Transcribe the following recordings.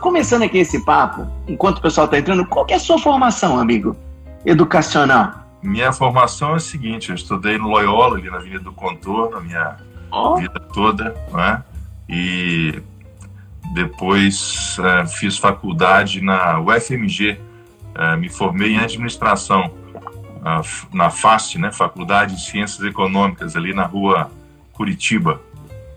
Começando aqui esse papo, enquanto o pessoal está entrando, qual é a sua formação, amigo? Educacional. Minha formação é a seguinte, eu estudei no Loyola, ali na Avenida do Contorno, a minha oh. vida toda, né? E depois é, fiz faculdade na UFMG, é, me formei em administração na FACE, né, Faculdade de Ciências Econômicas, ali na rua Curitiba.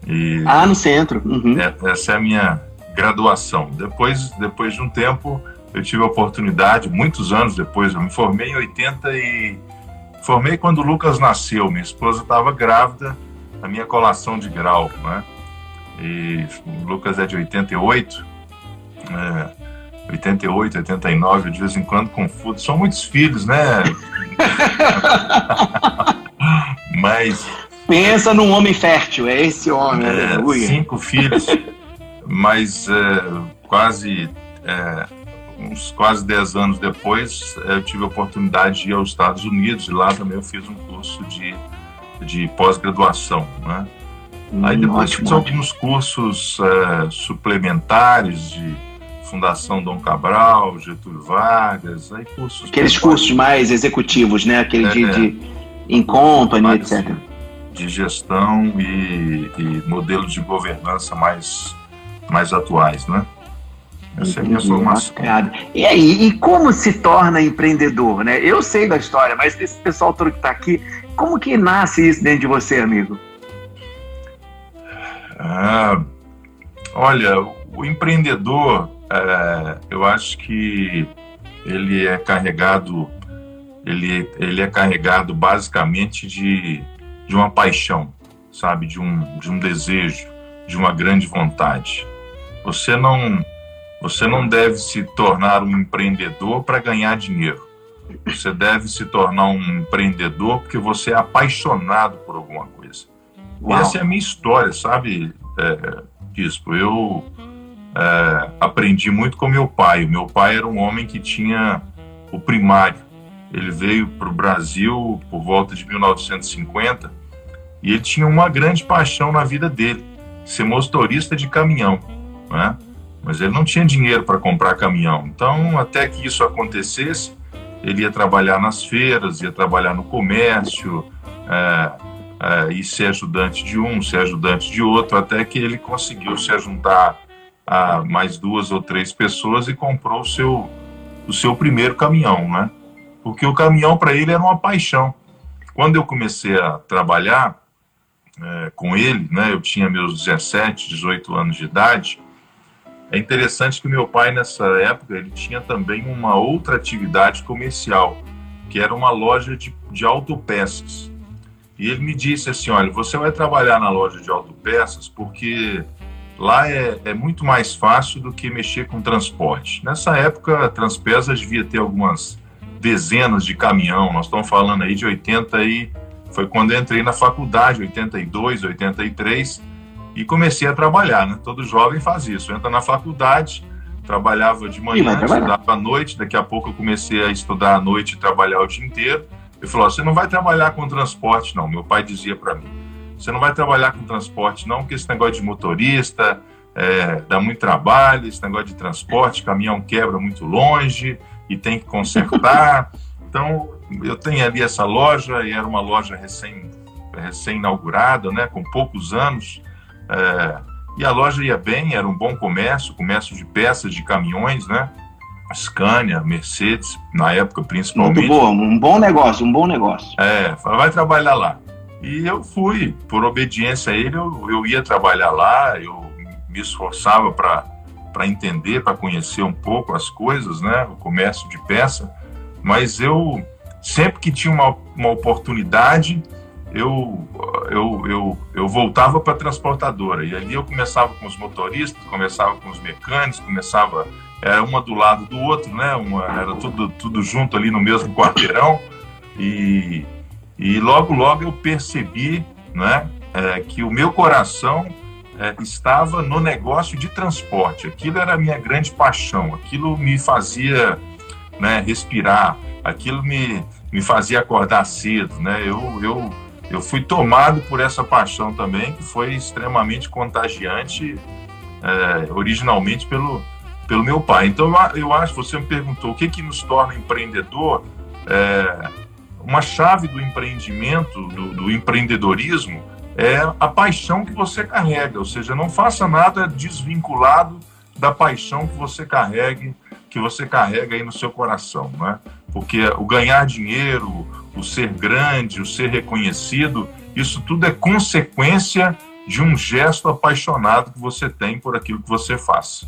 E ah, no centro. Uhum. É, essa é a minha graduação. Depois, depois de um tempo, eu tive a oportunidade, muitos anos depois, eu me formei em 80 e... Formei quando o Lucas nasceu, minha esposa estava grávida, a minha colação de grau, né? E o Lucas é de 88, é, 88, 89, de vez em quando confundo. São muitos filhos, né? Mas. Pensa num homem fértil, é esse homem. É, cinco filhos, mas é, quase. É, uns quase dez anos depois, eu tive a oportunidade de ir aos Estados Unidos e lá também eu fiz um curso de, de pós-graduação, né? Hum, Aí depois ótimo, fiz alguns cursos é, suplementares de Fundação Dom Cabral, Getúlio Vargas, aí cursos. Aqueles cursos mais executivos, né? Aquele é, de, de in company, etc. De gestão e, e, modelos de governança mais, mais atuais, né? Essa é a minha formação. E aí, e como se torna empreendedor, né? Eu sei da história, mas esse pessoal todo que está aqui, como que nasce isso dentro de você, amigo? Ah, olha, o empreendedor é, eu acho que ele é carregado ele, ele é carregado basicamente de, de uma paixão, sabe, de um, de um desejo, de uma grande vontade. Você não você não deve se tornar um empreendedor para ganhar dinheiro. Você deve se tornar um empreendedor porque você é apaixonado por alguma coisa. Uau. Essa é a minha história, sabe, é, Bispo? Eu é, aprendi muito com meu pai. Meu pai era um homem que tinha o primário. Ele veio para o Brasil por volta de 1950 e ele tinha uma grande paixão na vida dele, ser motorista de caminhão, né? Mas ele não tinha dinheiro para comprar caminhão. Então, até que isso acontecesse, ele ia trabalhar nas feiras, ia trabalhar no comércio, é, é, e ser ajudante de um, ser ajudante de outro, até que ele conseguiu se juntar a mais duas ou três pessoas e comprou o seu, o seu primeiro caminhão, né? Porque o caminhão para ele era uma paixão. Quando eu comecei a trabalhar é, com ele, né? Eu tinha meus 17, 18 anos de idade. É interessante que meu pai nessa época ele tinha também uma outra atividade comercial, que era uma loja de, de autopeças. E ele me disse assim, olha, você vai trabalhar na loja de autopeças porque Lá é, é, muito mais fácil do que mexer com transporte. Nessa época, a Transpesas devia ter algumas dezenas de caminhão. Nós estamos falando aí de 80 e foi quando entrei na faculdade, 82, 83, e comecei a trabalhar, né? Todo jovem faz isso. Entra na faculdade, trabalhava de manhã, estudava à noite, daqui a pouco eu comecei a estudar à noite e trabalhar o dia inteiro. Ele falou: "Você não vai trabalhar com transporte não". Meu pai dizia para mim: você não vai trabalhar com transporte, não, porque esse negócio de motorista é, dá muito trabalho, esse negócio de transporte, caminhão quebra muito longe e tem que consertar. Então, eu tenho ali essa loja, e era uma loja recém, recém-inaugurada, né, com poucos anos. É, e a loja ia bem, era um bom comércio, comércio de peças de caminhões, né? Scania, Mercedes, na época principalmente. Muito bom, um bom negócio, um bom negócio. É, vai trabalhar lá. E eu fui, por obediência a ele, eu, eu ia trabalhar lá, eu me esforçava para entender, para conhecer um pouco as coisas, né, o comércio de peça, mas eu, sempre que tinha uma, uma oportunidade, eu, eu, eu, eu voltava para a transportadora, e ali eu começava com os motoristas, começava com os mecânicos, começava, era uma do lado do outro, né, uma, era tudo, tudo junto ali no mesmo quarteirão, e e logo, logo eu percebi né, é, que o meu coração é, estava no negócio de transporte. Aquilo era a minha grande paixão, aquilo me fazia né, respirar, aquilo me, me fazia acordar cedo. Né? Eu, eu, eu fui tomado por essa paixão também, que foi extremamente contagiante, é, originalmente pelo, pelo meu pai. Então eu acho, você me perguntou o que que nos torna empreendedor, é, uma chave do empreendimento, do, do, empreendedorismo, é a paixão que você carrega, ou seja, não faça nada desvinculado da paixão que você carregue, que você carrega aí no seu coração, né? Porque o ganhar dinheiro, o ser grande, o ser reconhecido, isso tudo é consequência de um gesto apaixonado que você tem por aquilo que você faz.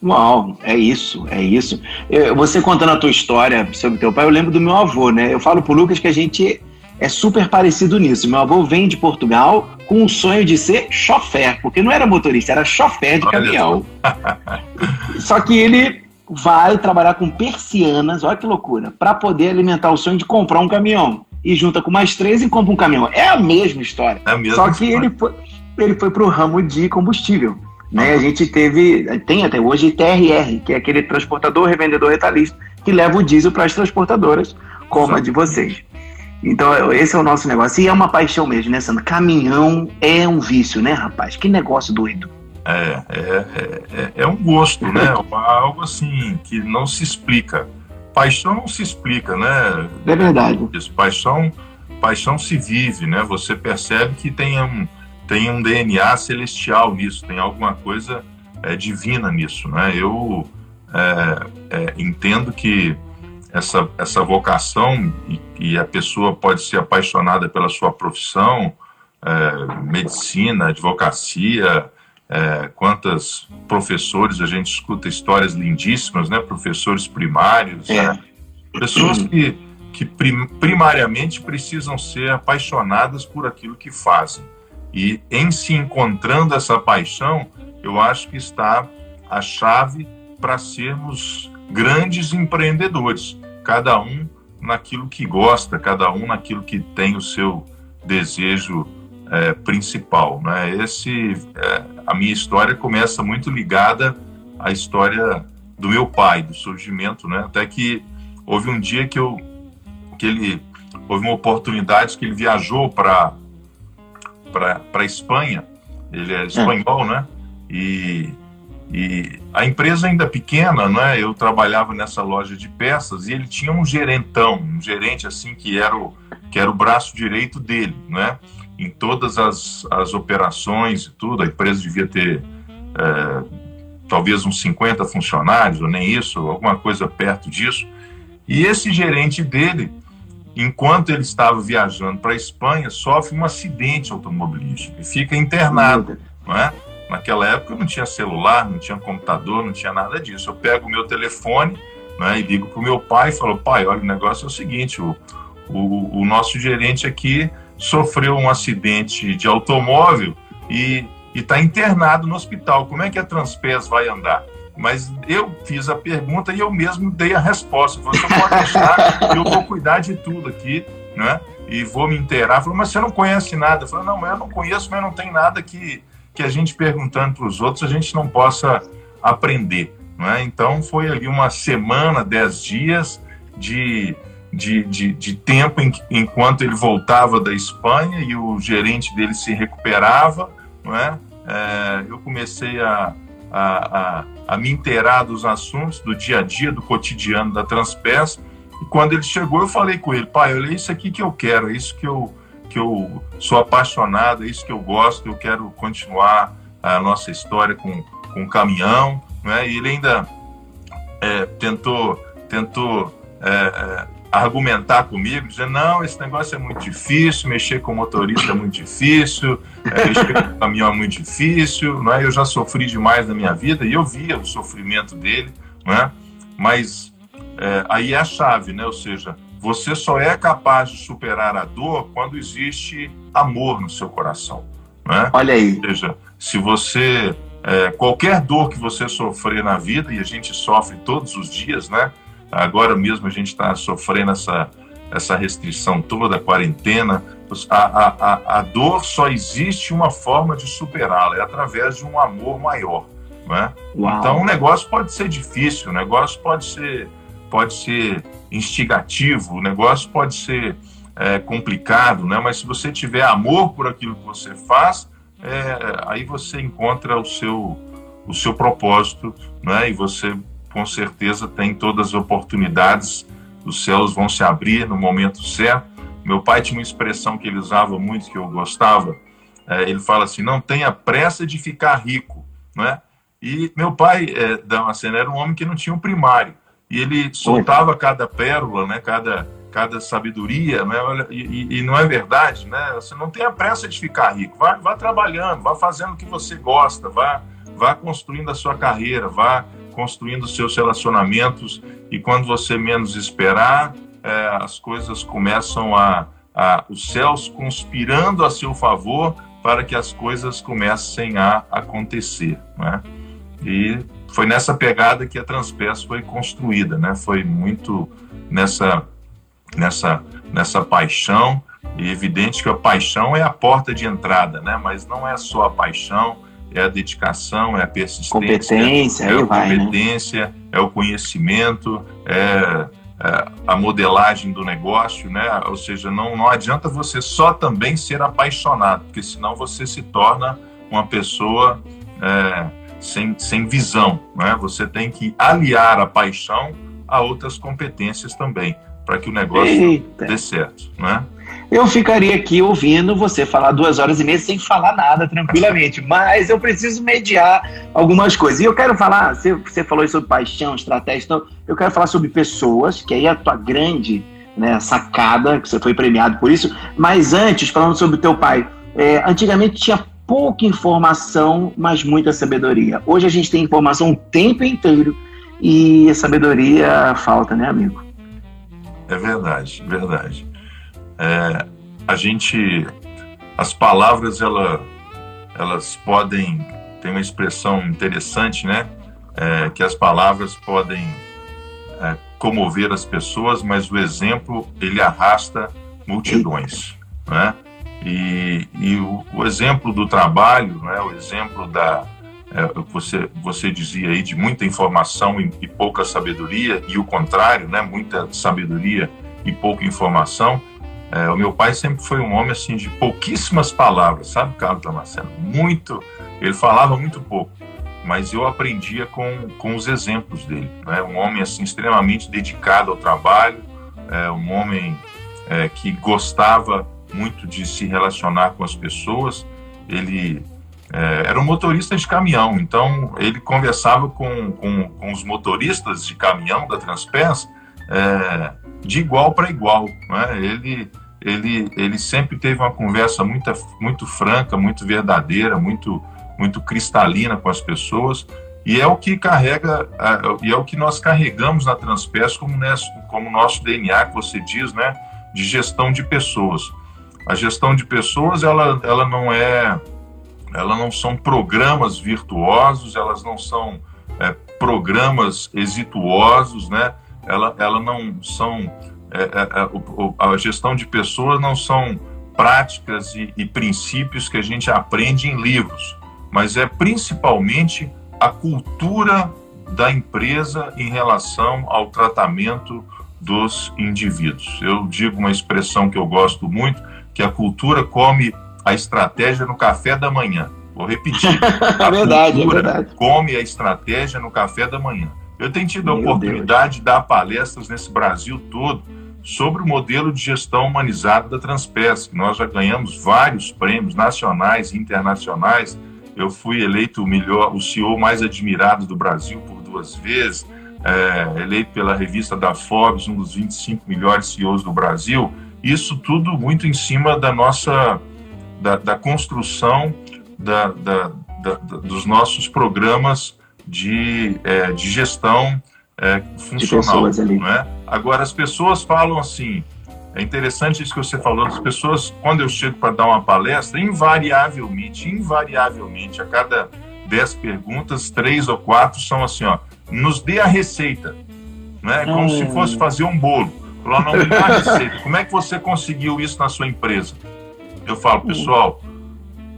Uau, é isso, é isso. Eu, você contando a tua história sobre teu pai, eu lembro do meu avô, né? Eu falo pro Lucas que a gente é super parecido nisso. Meu avô vem de Portugal com o sonho de ser chofer, porque não era motorista, era chofer de caminhão. Só que ele vai trabalhar com persianas, olha que loucura, para poder alimentar o sonho de comprar um caminhão. E junta com mais três e compra um caminhão. É a mesma história. É a mesma Só que história. ele foi, ele foi para o ramo de combustível. Né? A gente teve, tem até hoje TRR, que é aquele transportador, revendedor retalhista, que leva o diesel para as transportadoras, como a de vocês. Então, esse é o nosso negócio. E é uma paixão mesmo, né, Sandra? Caminhão é um vício, né, rapaz? Que negócio doido. É, é, é, é um gosto, né? Algo assim que não se explica. Paixão não se explica, né? É verdade. Paixão, paixão se vive, né? Você percebe que tem um, tem um DNA celestial nisso, tem alguma coisa é, divina nisso, né? Eu é, é, entendo que essa, essa vocação e, e, a pessoa pode ser apaixonada pela sua profissão, é, medicina, advocacia, é, quantas professores a gente escuta histórias lindíssimas, né? Professores primários, né? pessoas que, que prim, primariamente precisam ser apaixonadas por aquilo que fazem. E em se encontrando essa paixão, eu acho que está a chave para sermos grandes empreendedores, cada um naquilo que gosta, cada um naquilo que tem o seu desejo é, principal. Né? Esse, é, a minha história começa muito ligada à história do meu pai, do surgimento, né? até que houve um dia que, eu, que ele houve uma oportunidade que ele viajou para para Espanha. Ele é espanhol, né? E, e a empresa ainda pequena, né? Eu trabalhava nessa loja de peças e ele tinha um gerentão, um gerente assim que era o que era o braço direito dele, né? Em todas as, as operações e tudo, a empresa devia ter é, talvez uns 50 funcionários, ou nem isso, alguma coisa perto disso. E esse gerente dele enquanto ele estava viajando para a Espanha, sofre um acidente automobilístico e fica internado. Não é? Naquela época não tinha celular, não tinha computador, não tinha nada disso. Eu pego o meu telefone né, e ligo para o meu pai e falo: pai, olha, o negócio é o seguinte: o, o, o nosso gerente aqui sofreu um acidente de automóvel e está internado no hospital. Como é que a Transpes vai andar? mas eu fiz a pergunta e eu mesmo dei a resposta. Você pode deixar, eu vou cuidar de tudo aqui, né? E vou me inteirar. Falou, mas você não conhece nada? Eu falei, não, eu não conheço, mas não tem nada que, que a gente perguntando para os outros a gente não possa aprender. Né? Então foi ali uma semana, dez dias de, de, de, de tempo em, enquanto ele voltava da Espanha e o gerente dele se recuperava. Não é? É, eu comecei a, a, a, a me inteirar dos assuntos do dia a dia, do cotidiano da Transpes. E quando ele chegou, eu falei com ele, pai, olha, é isso aqui que eu quero, é isso que eu, que eu sou apaixonado, é isso que eu gosto, eu quero continuar a nossa história com, com o caminhão. Né? E ele ainda é, tentou, tentou é, é argumentar comigo, dizendo, não, esse negócio é muito difícil, mexer com motorista é muito difícil, é, mexer com caminhão é muito difícil, não é? eu já sofri demais na minha vida e eu via o sofrimento dele, não é? mas é, aí é a chave, né? ou seja, você só é capaz de superar a dor quando existe amor no seu coração. Não é? Olha aí. Ou seja, se você, é, qualquer dor que você sofrer na vida, e a gente sofre todos os dias, né? Agora mesmo a gente está sofrendo essa, essa restrição toda, a quarentena. A, a, a, dor só existe uma forma de superá-la, é através de um amor maior. Né? Então o negócio pode ser difícil, o negócio pode ser, pode ser instigativo, o negócio pode ser é, complicado, né? mas se você tiver amor por aquilo que você faz, é, aí você encontra o seu, o seu propósito, né? E você com certeza tem todas as oportunidades, os céus vão se abrir no momento certo. Meu pai tinha uma expressão que ele usava muito que eu gostava. É, ele fala assim: não tenha pressa de ficar rico, né? E meu pai, é, Damasceno, era um homem que não tinha um primário. E ele soltava cada pérola, né? Cada cada sabedoria, né? e, e, não é verdade, né? Você não tem a pressa de ficar rico, vá, vá trabalhando, vá fazendo o que você gosta, vá, vá construindo a sua carreira, vá construindo seus relacionamentos e quando você menos esperar, é, as coisas começam a, a, os céus conspirando a seu favor para que as coisas comecem a acontecer, né? E foi nessa pegada que a Transpes foi construída, né? Foi muito nessa nessa, nessa paixão. E é evidente que a paixão é a porta de entrada, né? Mas não é só a paixão, é a dedicação, é a persistência, competência, é a vai, né? competência, né? é o conhecimento, é, é, a modelagem do negócio, né? Ou seja, não, não adianta você só também ser apaixonado, porque senão você se torna uma pessoa é, sem, sem visão, né? Você tem que aliar a paixão a outras competências também para que o negócio Eita. dê certo, né? Eu ficaria aqui ouvindo você falar duas horas e meia sem falar nada, tranquilamente. Mas eu preciso mediar algumas coisas. E eu quero falar, você, falou sobre paixão, estratégia, então eu quero falar sobre pessoas, que aí é a tua grande né, sacada, que você foi premiado por isso. Mas antes, falando sobre o teu pai, é, antigamente tinha pouca informação, mas muita sabedoria. Hoje a gente tem informação o tempo inteiro e a sabedoria falta, né, amigo? É verdade, verdade. É, a gente, as palavras, ela, elas podem tem uma expressão interessante, né? É, que as palavras podem é, comover as pessoas, mas o exemplo ele arrasta multidões, né? E, e o, o, exemplo do trabalho, né? O exemplo da é, você, você dizia aí de muita informação e, pouca sabedoria, e o contrário, né, muita sabedoria e pouca informação. É, o meu pai sempre foi um homem assim de pouquíssimas palavras, sabe, Carlos Damasceno? Muito, ele falava muito pouco, mas eu aprendia com, com os exemplos dele. Né? Um homem assim extremamente dedicado ao trabalho, é, um homem é, que gostava muito de se relacionar com as pessoas. Ele é, era um motorista de caminhão, então ele conversava com, com, com os motoristas de caminhão da Transpes é, de igual para igual. Né? Ele, ele, ele sempre teve uma conversa muito, muito franca, muito verdadeira, muito, muito cristalina com as pessoas. E é o que carrega, e é o que nós carregamos na Transpes como, como nosso DNA, que você diz, né, de gestão de pessoas. A gestão de pessoas, ela, ela não é elas não são programas virtuosos, elas não são é, programas exituosos, né? Ela, ela não são é, é, é a gestão de pessoas não são práticas e, e princípios que a gente aprende em livros, mas é principalmente a cultura da empresa em relação ao tratamento dos indivíduos. Eu digo uma expressão que eu gosto muito, que a cultura come a estratégia no café da manhã. Vou repetir. A é verdade, é verdade. come a estratégia no café da manhã. Eu tenho tido a oportunidade Deus. de dar palestras nesse Brasil todo sobre o modelo de gestão humanizada da Transpes. Nós já ganhamos vários prêmios nacionais e internacionais. Eu fui eleito o melhor, o CEO mais admirado do Brasil por duas vezes, é, eleito pela revista da Forbes, um dos 25 melhores CEOs do Brasil. Isso tudo muito em cima da nossa da, da construção da, da, dos nossos programas de, é, de gestão é, funcional. Não é? Agora, as pessoas falam assim, é interessante isso que você falou, as pessoas, quando eu chego para dar uma palestra, invariavelmente, invariavelmente, a cada dez perguntas, três ou quatro são assim, ó, nos dê a receita, né? Como hum. se fosse fazer um bolo. Falar, não me dá a receita. Como é que você conseguiu isso na sua empresa? Eu falo, pessoal,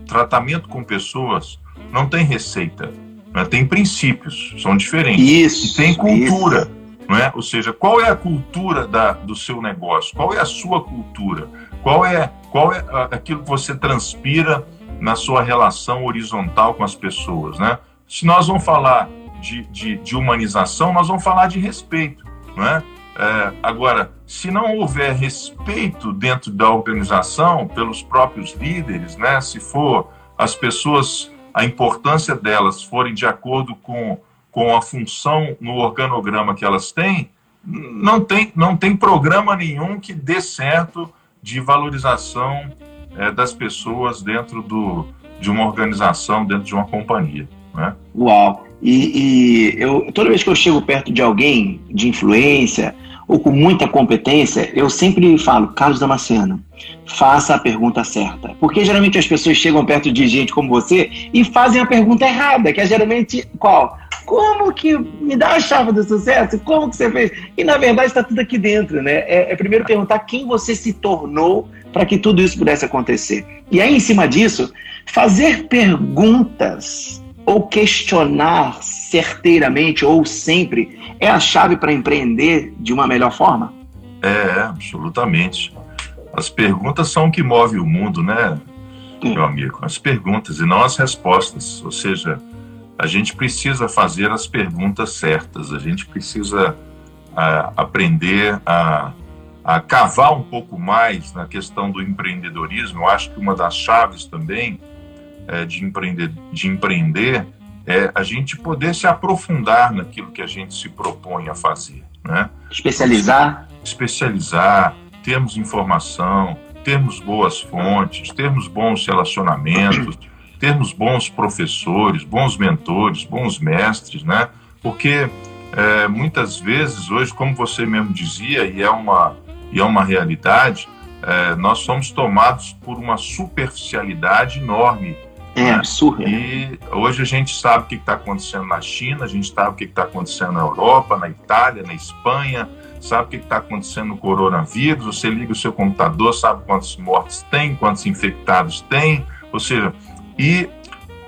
tratamento com pessoas não tem receita, né? tem princípios, são diferentes. Isso. E tem cultura. Isso. Não é? Ou seja, qual é a cultura da, do seu negócio? Qual é a sua cultura? Qual é, qual é aquilo que você transpira na sua relação horizontal com as pessoas, né? se nós vamos falar de, de, de humanização, nós vamos falar de respeito. Não é? É, agora, se não houver respeito dentro da organização pelos próprios líderes, né, se for as pessoas, a importância delas forem de acordo com, com a função no organograma que elas têm, não tem, não tem programa nenhum que dê certo de valorização é, das pessoas dentro do, de uma organização, dentro de uma companhia. Né? Uau! E, e eu, toda vez que eu chego perto de alguém de influência ou com muita competência, eu sempre falo, Carlos Damasceno, faça a pergunta certa. Porque geralmente as pessoas chegam perto de gente como você e fazem a pergunta errada, que é geralmente qual? Como que me dá a chave do sucesso? Como que você fez? E na verdade está tudo aqui dentro, né? É, é primeiro perguntar quem você se tornou para que tudo isso pudesse acontecer. E aí, em cima disso, fazer perguntas ou questionar certeiramente ou sempre é a chave para empreender de uma melhor forma? É, absolutamente. As perguntas são o que move o mundo, né, Sim. meu amigo? As perguntas e não as respostas. Ou seja, a gente precisa fazer as perguntas certas, a gente precisa a, aprender a, a cavar um pouco mais na questão do empreendedorismo. Eu acho que uma das chaves também é, de, empreender, de empreender é a gente poder se aprofundar naquilo que a gente se propõe a fazer. Né? Especializar? Especializar, termos informação, termos boas fontes, termos bons relacionamentos, termos bons professores, bons mentores, bons mestres, né? Porque é, muitas vezes hoje, como você mesmo dizia, e é uma, e é uma realidade, é, nós somos tomados por uma superficialidade enorme é né? absurdo. E hoje a gente sabe o que está acontecendo na China, a gente sabe o que está acontecendo na Europa, na Itália, na Espanha, sabe o que está acontecendo no coronavírus. Você liga o seu computador, sabe quantos mortes tem, quantos infectados tem. Ou seja, e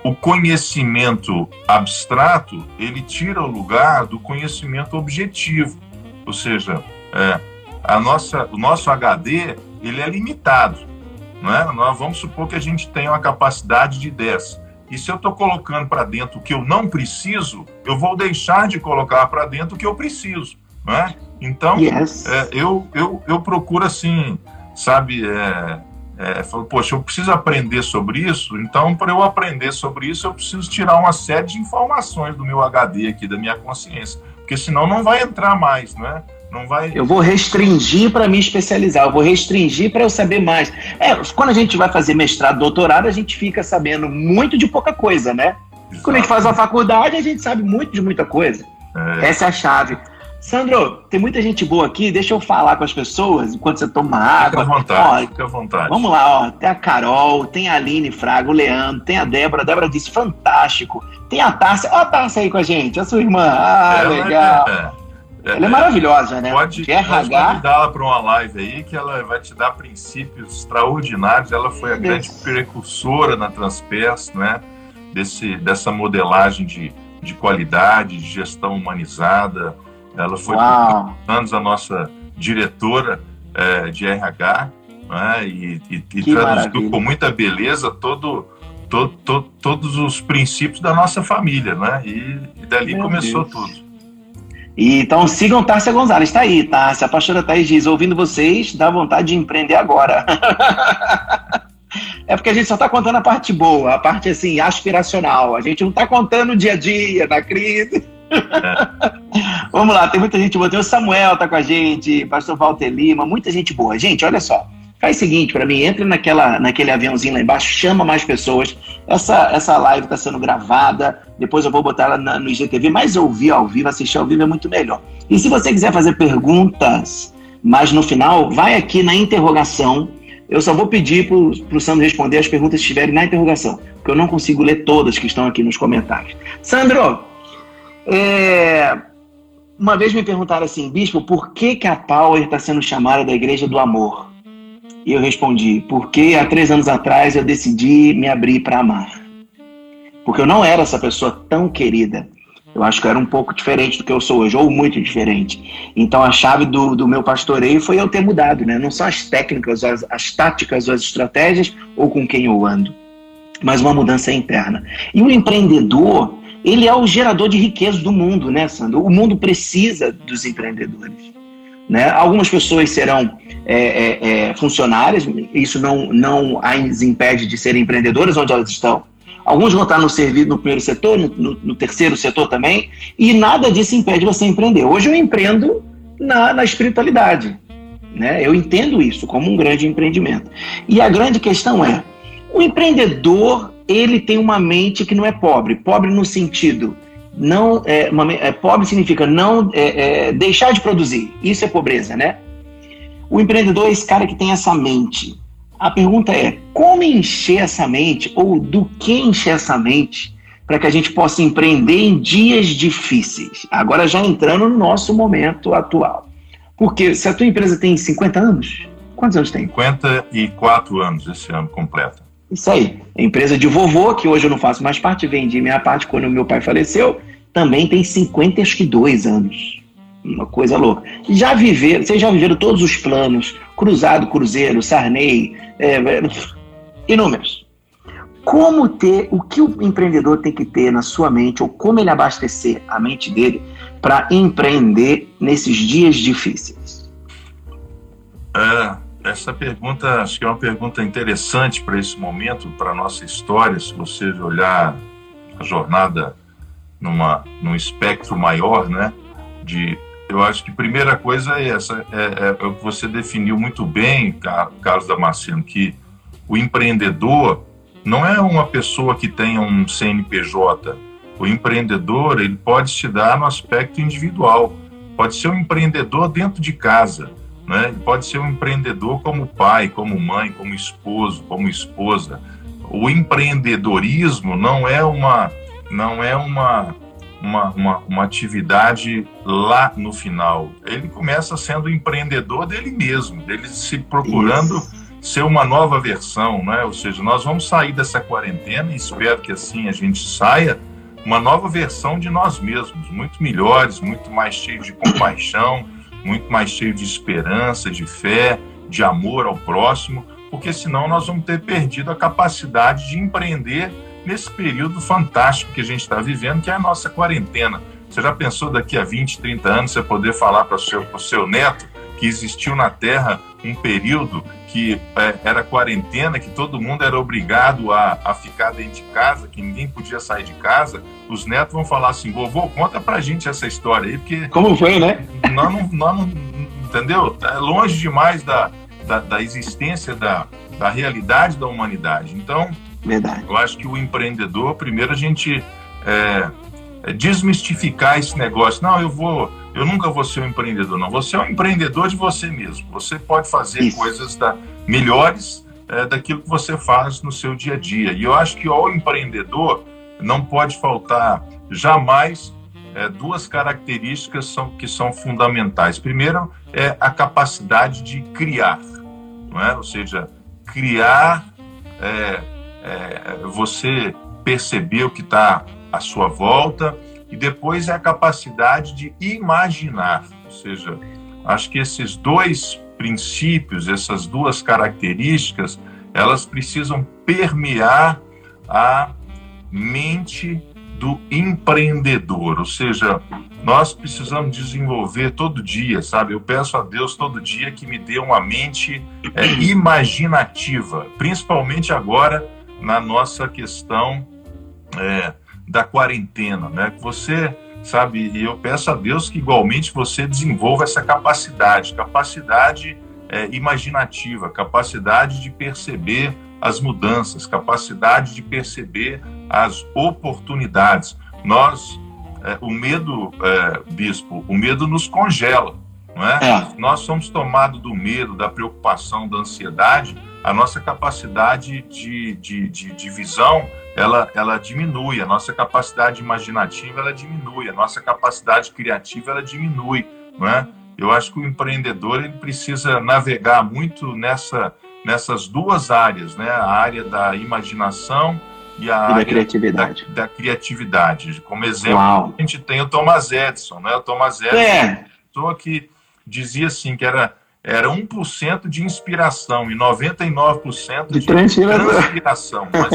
o conhecimento abstrato ele tira o lugar do conhecimento objetivo. Ou seja, é, a nossa, o nosso HD ele é limitado. Não é? Nós vamos supor que a gente tem uma capacidade de 10. E se eu estou colocando para dentro o que eu não preciso, eu vou deixar de colocar para dentro o que eu preciso. Não é? Então, yes. é, eu, eu, eu procuro assim, sabe, é, é, falo, poxa, eu preciso aprender sobre isso, então para eu aprender sobre isso eu preciso tirar uma série de informações do meu HD aqui, da minha consciência, porque senão não vai entrar mais, não é? Não vai. Eu vou restringir para me especializar, eu vou restringir para eu saber mais. É, quando a gente vai fazer mestrado, doutorado, a gente fica sabendo muito de pouca coisa, né? Exato. Quando a gente faz uma faculdade, a gente sabe muito de muita coisa. É. Essa é a chave. Sandro, tem muita gente boa aqui, deixa eu falar com as pessoas enquanto você toma água. Fica à vontade, ó, fica à vontade. Vamos lá, ó. Tem a Carol, tem a Aline Fraga, o Leandro, tem a Débora. A Débora disse, fantástico. Tem a Tássia, ó a Tássia aí com a gente, a sua irmã. Ah, é, legal. É. Ela é maravilhosa, né? Pode, RH... convidá-la para uma live aí que ela vai te dar princípios extraordinários. Ela foi a grande precursora na Transpers, né? Desse, dessa modelagem de, de qualidade, de gestão humanizada. Ela foi por anos a nossa diretora é, de RH né? e, e, e traduziu maravilha. com muita beleza todo, todo, todo, todos os princípios da nossa família, né? E, e dali Meu começou Deus. tudo. E, então sigam Tárcia Gonzalez, tá aí, Tárcia. A pastora Thaís diz, ouvindo vocês, dá vontade de empreender agora. é porque a gente só está contando a parte boa, a parte assim, aspiracional. A gente não está contando o dia a dia, da crise. Vamos lá, tem muita gente boa. Tem o Samuel tá com a gente, pastor Walter Lima, muita gente boa. Gente, olha só. Faz o seguinte para mim, entra naquela, naquele aviãozinho lá embaixo, chama mais pessoas. Essa, essa live está sendo gravada, depois eu vou botar ela na, no IGTV, mas ouvir ao vivo, assistir ao vivo é muito melhor. E se você quiser fazer perguntas, mas no final, vai aqui na interrogação. Eu só vou pedir para o Sandro responder as perguntas que estiverem na interrogação, porque eu não consigo ler todas que estão aqui nos comentários. Sandro, é, uma vez me perguntaram assim, bispo, por que, que a Power está sendo chamada da Igreja do Amor? E eu respondi: porque há três anos atrás eu decidi me abrir para amar. Porque eu não era essa pessoa tão querida. Eu acho que eu era um pouco diferente do que eu sou hoje, ou muito diferente. Então a chave do, do meu pastoreio foi eu ter mudado, né? Não são as técnicas, as, as táticas, as estratégias, ou com quem eu ando, mas uma mudança interna. E o empreendedor, ele é o gerador de riqueza do mundo, né, Sandro? O mundo precisa dos empreendedores. Né? Algumas pessoas serão é, é, é, funcionárias, isso não, não as impede de serem empreendedoras onde elas estão. Alguns vão estar no serviço no primeiro setor, no, no, no, terceiro setor também, e nada disso impede você empreender. Hoje eu empreendo na, na espiritualidade. Né? Eu entendo isso como um grande empreendimento. E a grande questão é: o empreendedor ele tem uma mente que não é pobre, pobre no sentido não é, uma, é, pobre significa não é, é, deixar de produzir. Isso é pobreza, né? O empreendedor é esse cara que tem essa mente. A pergunta é como encher essa mente ou do que encher essa mente para que a gente possa empreender em dias difíceis. Agora já entrando no nosso momento atual. Porque se a tua empresa tem 50 anos, quantos anos tem? 54 anos esse ano completo. Isso aí. A empresa de vovô, que hoje eu não faço mais parte, vendi minha parte quando meu pai faleceu, também tem 52 anos. Uma coisa louca. Já viveram, vocês já viveram todos os planos, Cruzado, Cruzeiro, Sarney, é, é, inúmeros. Como ter, o que o empreendedor tem que ter na sua mente, ou como ele abastecer a mente dele para empreender nesses dias difíceis? É, essa pergunta, acho que é uma pergunta interessante para esse momento, para a nossa história, se você olhar a jornada numa, num espectro maior, né? De, eu acho que a primeira coisa é essa, é, é, é você definiu muito bem, Carlos Damasceno, que o empreendedor não é uma pessoa que tenha um CNPJ. O empreendedor, ele pode se dar no aspecto individual. Pode ser um empreendedor dentro de casa né? Pode ser um empreendedor como pai, como mãe, como esposo, como esposa. O empreendedorismo não é uma não é uma uma, uma, uma atividade lá no final. Ele começa sendo empreendedor dele mesmo, dele se procurando Isso. ser uma nova versão, né? Ou seja, nós vamos sair dessa quarentena e espero que assim a gente saia uma nova versão de nós mesmos, muito melhores, muito mais cheios de compaixão, muito mais cheio de esperança, de fé, de amor ao próximo, porque senão nós vamos ter perdido a capacidade de empreender nesse período fantástico que a gente está vivendo, que é a nossa quarentena. Você já pensou daqui a 20, 30 anos você poder falar para o seu, seu neto que existiu na Terra um período que é, era quarentena, que todo mundo era obrigado a, a ficar dentro de casa, que ninguém podia sair de casa, os netos vão falar assim, vovô, conta pra gente essa história aí, porque... Como foi, né? Nós não, nós não entendeu? É longe demais da, da, da existência da, da realidade da humanidade. Então, Verdade. eu acho que o empreendedor, primeiro a gente é, é desmistificar esse negócio. Não, eu vou eu nunca vou ser um empreendedor, não. Você é um empreendedor de você mesmo. Você pode fazer Isso. coisas da, melhores é, daquilo que você faz no seu dia a dia. E eu acho que ao empreendedor não pode faltar jamais é, duas características são, que são fundamentais. Primeiro é a capacidade de criar, não é? ou seja, criar, é, é, você perceber o que está à sua volta, e depois é a capacidade de imaginar, ou seja, acho que esses dois princípios, essas duas características, elas precisam permear a mente do empreendedor, ou seja, nós precisamos desenvolver todo dia, sabe? Eu peço a Deus todo dia que me dê uma mente é, imaginativa, principalmente agora na nossa questão é, da quarentena, né? Que você, sabe, e eu peço a Deus que igualmente você desenvolva essa capacidade, capacidade é, imaginativa, capacidade de perceber as mudanças, capacidade de perceber as oportunidades. Nós, é, o medo, é, bispo, o medo nos congela, não é? é? Nós somos tomados do medo, da preocupação, da ansiedade, a nossa capacidade de, de, de, de visão ela, ela diminui, a nossa capacidade imaginativa ela diminui, a nossa capacidade criativa ela diminui, não é? Eu acho que o empreendedor ele precisa navegar muito nessa, nessas duas áreas, né? A área da imaginação e a e área da criatividade. Da, da, criatividade. Como exemplo, Uau. a gente tem o Thomas Edison, né? O Thomas Edison, é. pessoa que dizia assim que era era 1% de inspiração e 99% de, de transpiração. Mas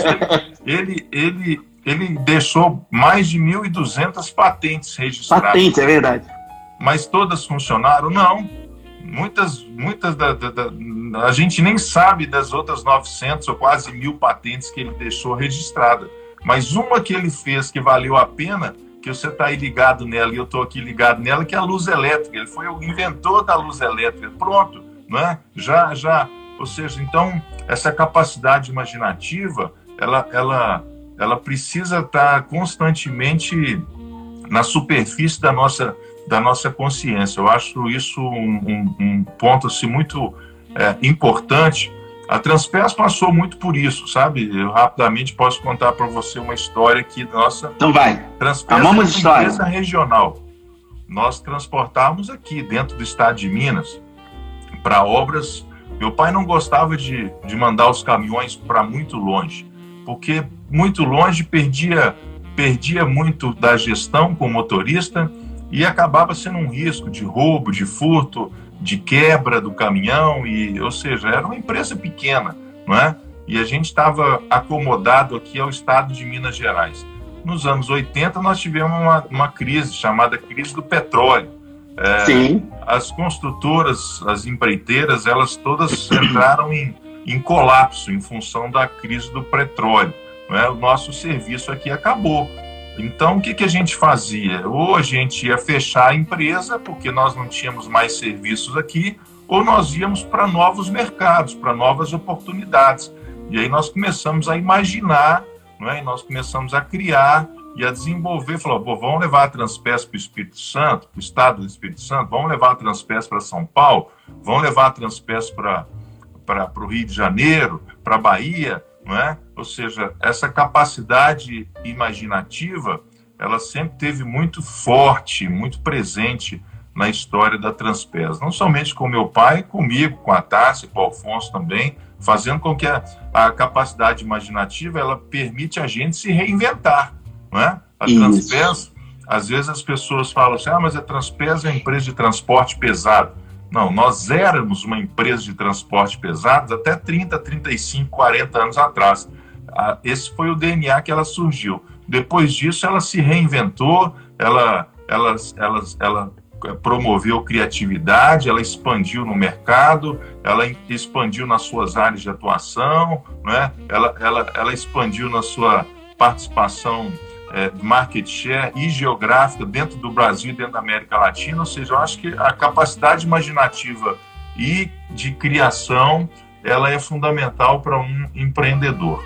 ele, ele, ele, ele deixou mais de 1.200 patentes registradas. Patentes, é verdade. Mas todas funcionaram? Não. Muitas, muitas da, da, da, a gente nem sabe das outras 900 ou quase mil patentes que ele deixou registrada. Mas uma que ele fez que valeu a pena, que você está aí ligado nela e eu estou aqui ligado nela, que é a luz elétrica. Ele foi o inventor da luz elétrica. Pronto, não é? Já, já. Ou seja, então essa capacidade imaginativa, ela, ela, ela precisa estar constantemente na superfície da nossa, da nossa consciência. Eu acho isso um, um, um ponto assim, muito é, importante. A Transpes passou muito por isso, sabe? Eu rapidamente posso contar para você uma história aqui nossa. Então vai. Transpes é uma empresa regional. Nós transportávamos aqui dentro do estado de Minas para obras meu pai não gostava de, de mandar os caminhões para muito longe, porque muito longe perdia, perdia muito da gestão com o motorista e acabava sendo um risco de roubo, de furto, de quebra do caminhão, e, ou seja, era uma empresa pequena, não é? E a gente estava acomodado aqui ao estado de Minas Gerais. Nos anos 80, nós tivemos uma, uma crise chamada crise do petróleo é, Sim. As construtoras, as empreiteiras, elas todas entraram em, em colapso em função da crise do petróleo. É? O nosso serviço aqui acabou. Então, o que, que a gente fazia? Ou a gente ia fechar a empresa, porque nós não tínhamos mais serviços aqui, ou nós íamos para novos mercados, para novas oportunidades. E aí nós começamos a imaginar, não é? e nós começamos a criar e a desenvolver, falou, Pô, vamos levar a Transpes para o Espírito Santo, para o estado do Espírito Santo, vamos levar a Transpes para São Paulo, vamos levar a Transpes para o Rio de Janeiro, para a Bahia, não é? Ou seja, essa capacidade imaginativa, ela sempre teve muito forte, muito presente na história da Transpes, não somente com meu pai, comigo, com a Tássia, com o Alfonso também, fazendo com que a, a capacidade imaginativa ela permite a gente se reinventar, não é? A Transpes, às vezes as pessoas falam assim, ah, mas a Transpes é uma empresa de transporte pesado. Não, nós éramos uma empresa de transporte pesado até 30, 35, 40 anos atrás. Ah, esse foi o DNA que ela surgiu. Depois disso, ela se reinventou, ela, ela, ela, ela promoveu criatividade, ela expandiu no mercado, ela expandiu nas suas áreas de atuação, né? ela, ela, ela expandiu na sua participação é, market share e geográfica dentro do Brasil e dentro da América Latina, ou seja, eu acho que a capacidade imaginativa e de criação ela é fundamental para um empreendedor.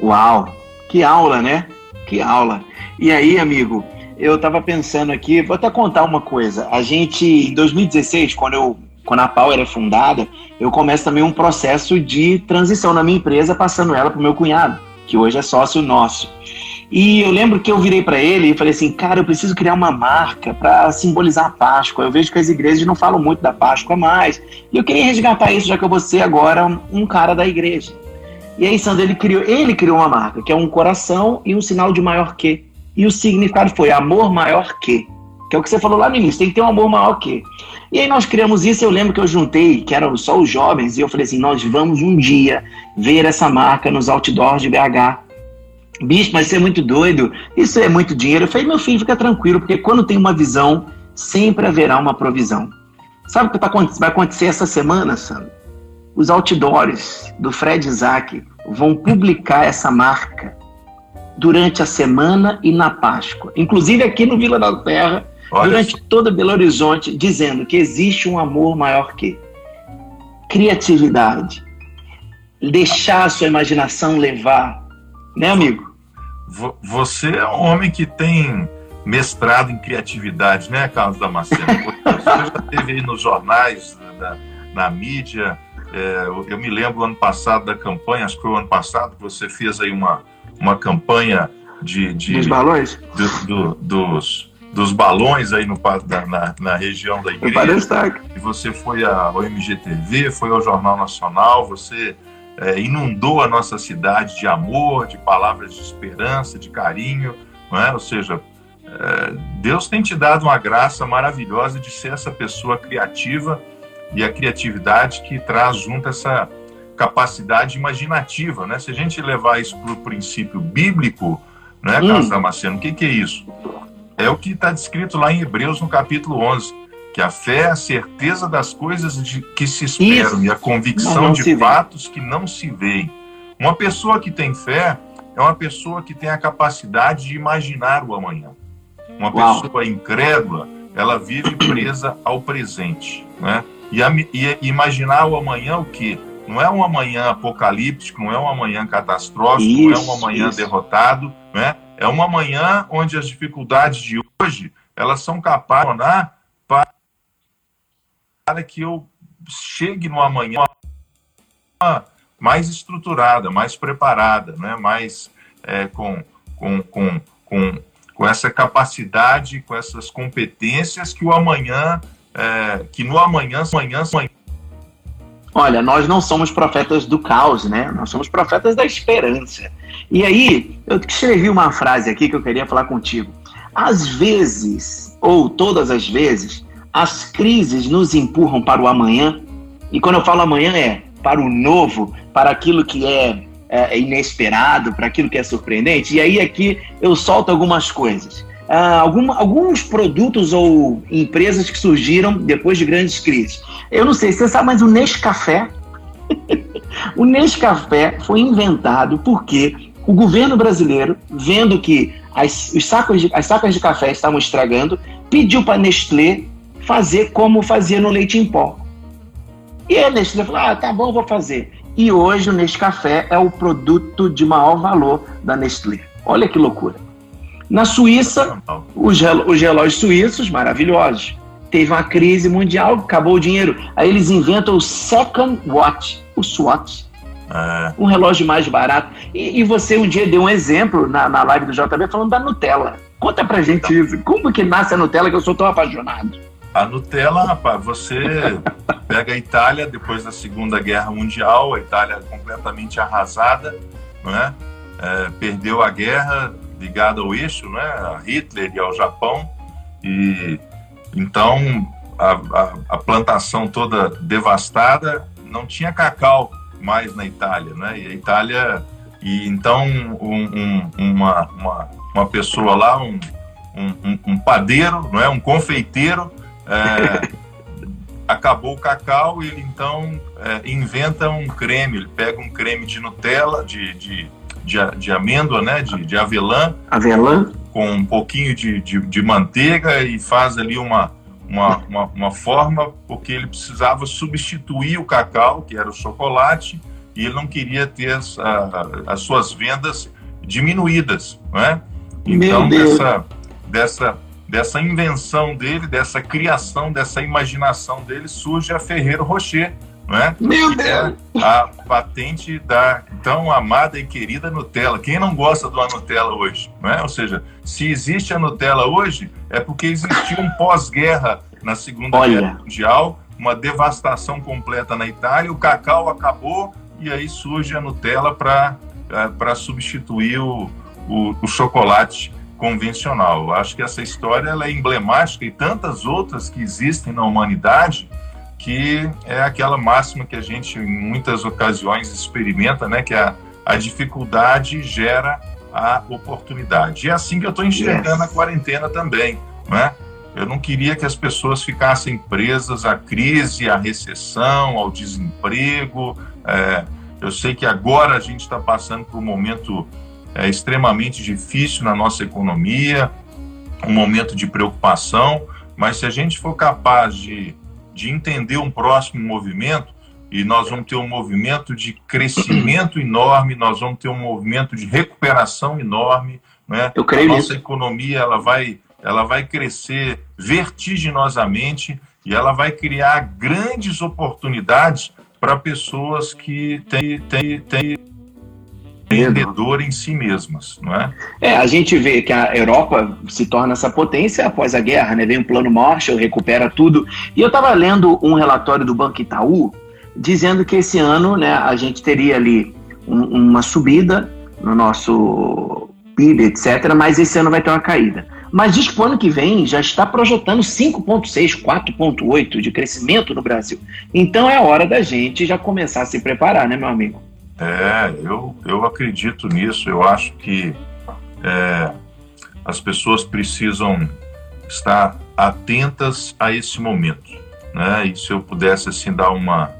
Uau, que aula, né? Que aula. E aí, amigo, eu estava pensando aqui, vou até contar uma coisa. A gente, em 2016, quando eu quando a Power é fundada, eu começo também um processo de transição na minha empresa, passando ela para o meu cunhado, que hoje é sócio nosso. E eu lembro que eu virei para ele e falei assim, cara, eu preciso criar uma marca para simbolizar a Páscoa. Eu vejo que as igrejas não falam muito da Páscoa mais. E eu queria resgatar isso, já que eu vou ser agora um cara da igreja. E aí, Sandro, ele criou, ele criou uma marca, que é um coração e um sinal de maior que. E o significado foi amor maior que. Que é o que você falou lá no início, tem que ter um amor maior que. E aí nós criamos isso, eu lembro que eu juntei, que eram só os jovens, e eu falei assim, nós vamos um dia ver essa marca nos outdoors de BH Bicho, mas isso é muito doido, isso é muito dinheiro. Eu falei, meu filho, fica tranquilo, porque quando tem uma visão, sempre haverá uma provisão. Sabe o que tá vai acontecer essa semana, Sandro? Os outdoors do Fred Isaac vão publicar essa marca durante a semana e na Páscoa. Inclusive aqui no Vila da Terra, Olha durante toda Belo Horizonte, dizendo que existe um amor maior que criatividade, deixar a sua imaginação levar, né, amigo? Você é um homem que tem mestrado em criatividade, né, Carlos Damasceno? Você já teve aí nos jornais, na, na mídia. É, eu me lembro ano passado da campanha, acho que foi o ano passado, que você fez aí uma, uma campanha de. de dos balões? Do, do, dos, dos balões aí no, na, na região da igreja. E você foi ao MGTV, foi ao Jornal Nacional, você é, inundou a nossa cidade de amor, de palavras de esperança, de carinho, não é? Ou seja, é, Deus tem te dado uma graça maravilhosa de ser essa pessoa criativa e a criatividade que traz junto essa capacidade imaginativa, né? Se a gente levar isso para o princípio bíblico, né, hum. Carlos Damasceno? O que, que é isso? É o que está descrito lá em Hebreus, no capítulo 11, que a fé é a certeza das coisas de, que se esperam isso. e a convicção de fatos que não se veem. Uma pessoa que tem fé é uma pessoa que tem a capacidade de imaginar o amanhã. Uma Uau. pessoa incrédula, ela vive presa ao presente, né? E, a, e imaginar o amanhã o quê? Não é um amanhã apocalíptico, não é um amanhã catastrófico, isso, não é um amanhã isso. derrotado, né? É um amanhã onde as dificuldades de hoje elas são capazes de tornar para que eu chegue no amanhã mais estruturada, mais preparada, né? mais é, com, com, com, com, com essa capacidade, com essas competências que o amanhã, é, que no amanhã, amanhã, amanhã. Olha, nós não somos profetas do caos, né? Nós somos profetas da esperança. E aí, eu escrevi uma frase aqui que eu queria falar contigo. Às vezes, ou todas as vezes, as crises nos empurram para o amanhã. E quando eu falo amanhã é para o novo, para aquilo que é, é inesperado, para aquilo que é surpreendente. E aí aqui eu solto algumas coisas. Ah, algum, alguns produtos ou empresas que surgiram depois de grandes crises. Eu não sei se você sabe, mas o Nescafé, o Nescafé foi inventado porque o governo brasileiro, vendo que as, os sacos de, as sacas de café estavam estragando, pediu para a Nestlé fazer como fazia no leite em pó. E a Nestlé falou: ah, tá bom, vou fazer. E hoje o Nescafé é o produto de maior valor da Nestlé. Olha que loucura. Na Suíça, os, os relógios suíços, maravilhosos. Teve uma crise mundial, acabou o dinheiro. Aí eles inventam o Second Watch, o Swatch. É. Um relógio mais barato. E, e, você um dia deu um exemplo na, na live do JB falando da Nutella. Conta pra gente então. isso. Como que nasce a Nutella que eu sou tão apaixonado? A Nutella, rapaz, você pega a Itália depois da Segunda Guerra Mundial, a Itália completamente arrasada, não é? é perdeu a guerra ligada ao eixo, né, a Hitler e ao Japão, e então a, a, a, plantação toda devastada, não tinha cacau mais na Itália, né? E a Itália e então um, um, uma, uma, uma pessoa lá, um, um, um padeiro, não é, um confeiteiro é, acabou o cacau ele então é, inventa um creme. Ele pega um creme de Nutella, de, de, de, de amêndoa, né? De, de avelã. Avelã. Com um pouquinho de, de, de manteiga e faz ali uma, uma, uma, uma, forma, porque ele precisava substituir o cacau, que era o chocolate, e ele não queria ter as, a, as suas vendas diminuídas, não é? Então, dessa, dessa dessa invenção dele, dessa criação, dessa imaginação dele, surge a Ferreiro Rocher, não é? Meu é Deus! É a patente da tão amada e querida Nutella. Quem não gosta de uma Nutella hoje? Não é? Ou seja, se existe a Nutella hoje, é porque existiu um pós-guerra na Segunda Olha. Guerra Mundial, uma devastação completa na Itália, o cacau acabou e aí surge a Nutella para eh, substituir o, o, o chocolate convencional. Eu acho que essa história ela é emblemática e tantas outras que existem na humanidade que é aquela máxima que a gente em muitas ocasiões experimenta, né, que a, a dificuldade gera a oportunidade. E é assim que eu estou enxergando yes. a quarentena também, né? Eu não queria que as pessoas ficassem presas à crise, à recessão, ao desemprego. É, eu sei que agora a gente está passando por um momento é, extremamente difícil na nossa economia, um momento de preocupação, mas se a gente for capaz de, de entender um próximo movimento, e nós vamos ter um movimento de crescimento enorme, nós vamos ter um movimento de recuperação enorme, né? Eu creio a nossa nisso. economia ela vai, ela vai crescer vertiginosamente e ela vai criar grandes oportunidades para pessoas que têm, têm, têm empreendedor em si mesmas, não é? É, a gente vê que a Europa se torna essa potência após a guerra, né? Vem o plano Marshall, recupera tudo. E eu estava lendo um relatório do Banco Itaú dizendo que esse ano, né, a gente teria ali um, uma subida no nosso PIB, etc., mas esse ano vai ter uma caída. Mas diz que o ano que vem já está projetando 5,6, 4,8 de crescimento no Brasil. Então é hora da gente já começar a se preparar, né, meu amigo? É, eu, eu acredito nisso. Eu acho que é, as pessoas precisam estar atentas a esse momento, né? E se eu pudesse assim dar uma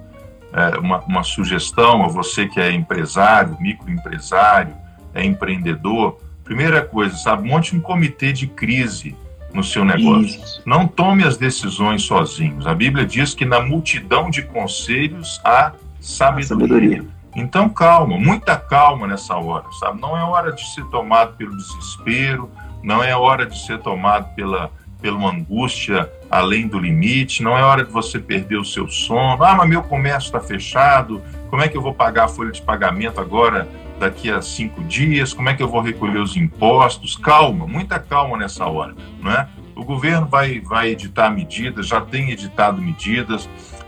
é, uma, uma, sugestão a você que é empresário, microempresário, é empreendedor, primeira coisa, sabe, monte um comitê de crise no seu negócio. Isso. Não tome as decisões sozinhos. A Bíblia diz que na multidão de conselhos há sabedoria. sabedoria. Então, calma, muita calma nessa hora, sabe? Não é hora de ser tomado pelo desespero, não é hora de ser tomado pela, pela angústia além do limite, não é hora de você perder o seu sono. Ah, mas meu comércio está fechado, como é que eu vou pagar a folha de pagamento agora daqui a cinco dias? Como é que eu vou recolher os impostos? Calma, muita calma nessa hora, não é? O governo vai, vai editar medidas, já tem editado medidas,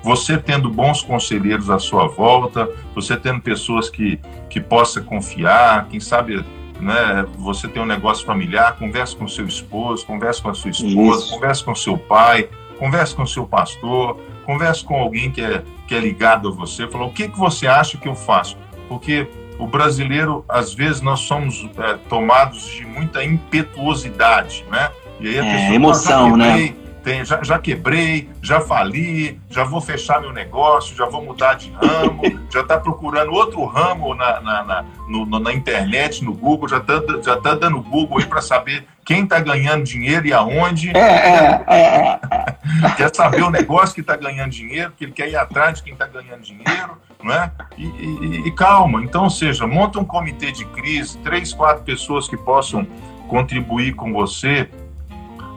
você tendo bons conselheiros à sua volta, você tendo pessoas que, que possa confiar, quem sabe né, você tem um negócio familiar, converse com seu esposo, converse com a sua esposa, Isso. converse com seu pai, converse com seu pastor, converse com alguém que é, que é ligado a você, falou, o que, que você acha que eu faço? Porque o brasileiro, às vezes, nós somos é, tomados de muita impetuosidade, né? E aí a é, pessoa, emoção, né? Tem, já, já quebrei, já fali, já vou fechar meu negócio, já vou mudar de ramo, já está procurando outro ramo na, na, na, no, na, internet, no Google, já está já tá dando Google aí para saber quem está ganhando dinheiro e aonde. É, é, é, é. quer saber o negócio que está ganhando dinheiro, porque ele quer ir atrás de quem está ganhando dinheiro, não é? E, e, e calma, então, ou seja, monta um comitê de crise, três, quatro pessoas que possam contribuir com você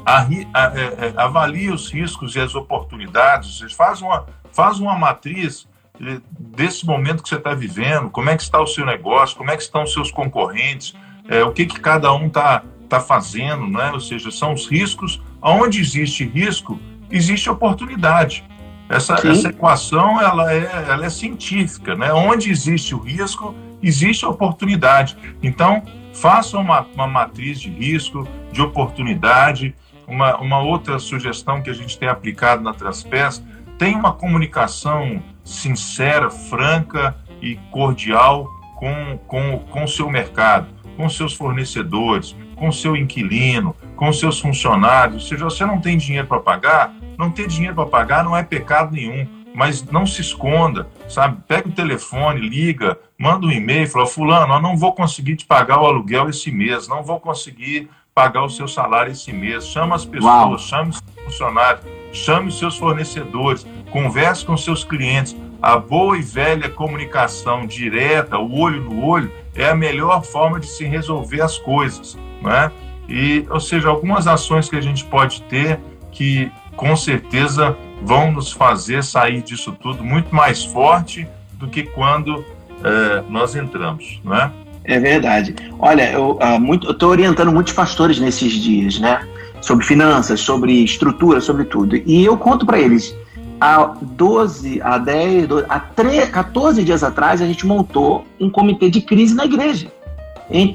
é, é, avalie os riscos e as oportunidades, faz uma, faz uma matriz eh, desse momento que você está vivendo, como é que está o seu negócio, como é que estão os seus concorrentes, é, o que, que cada um está tá fazendo, né? ou seja, são os riscos. Onde existe risco, existe oportunidade. Essa, essa equação ela é, ela é científica. Né? Onde existe o risco, existe a oportunidade. Então, faça uma, uma matriz de risco, de oportunidade, uma, uma outra sugestão que a gente tem aplicado na Transpes, tem uma comunicação sincera, franca e cordial com, com, com o seu mercado, com seus fornecedores, com seu inquilino, com seus funcionários. Seja, você não tem dinheiro para pagar, não ter dinheiro para pagar não é pecado nenhum, mas não se esconda, sabe? Pega o telefone, liga, manda um e-mail, fala, fulano, eu não vou conseguir te pagar o aluguel esse mês, não vou conseguir pagar o seu salário esse mês. Chama as pessoas, Uau. chame os funcionários, chame os seus fornecedores, converse com seus clientes. A boa e velha comunicação direta, o olho no olho, é a melhor forma de se resolver as coisas, né? E, ou seja, algumas ações que a gente pode ter que com certeza vão nos fazer sair disso tudo muito mais forte do que quando é, nós entramos, não é? É verdade. Olha, eu uh, estou orientando muitos pastores nesses dias, né? Sobre finanças, sobre estrutura, sobre tudo. E eu conto para eles. Há 12, há 10, 12, há 3, 14 dias atrás, a gente montou um comitê de crise na igreja.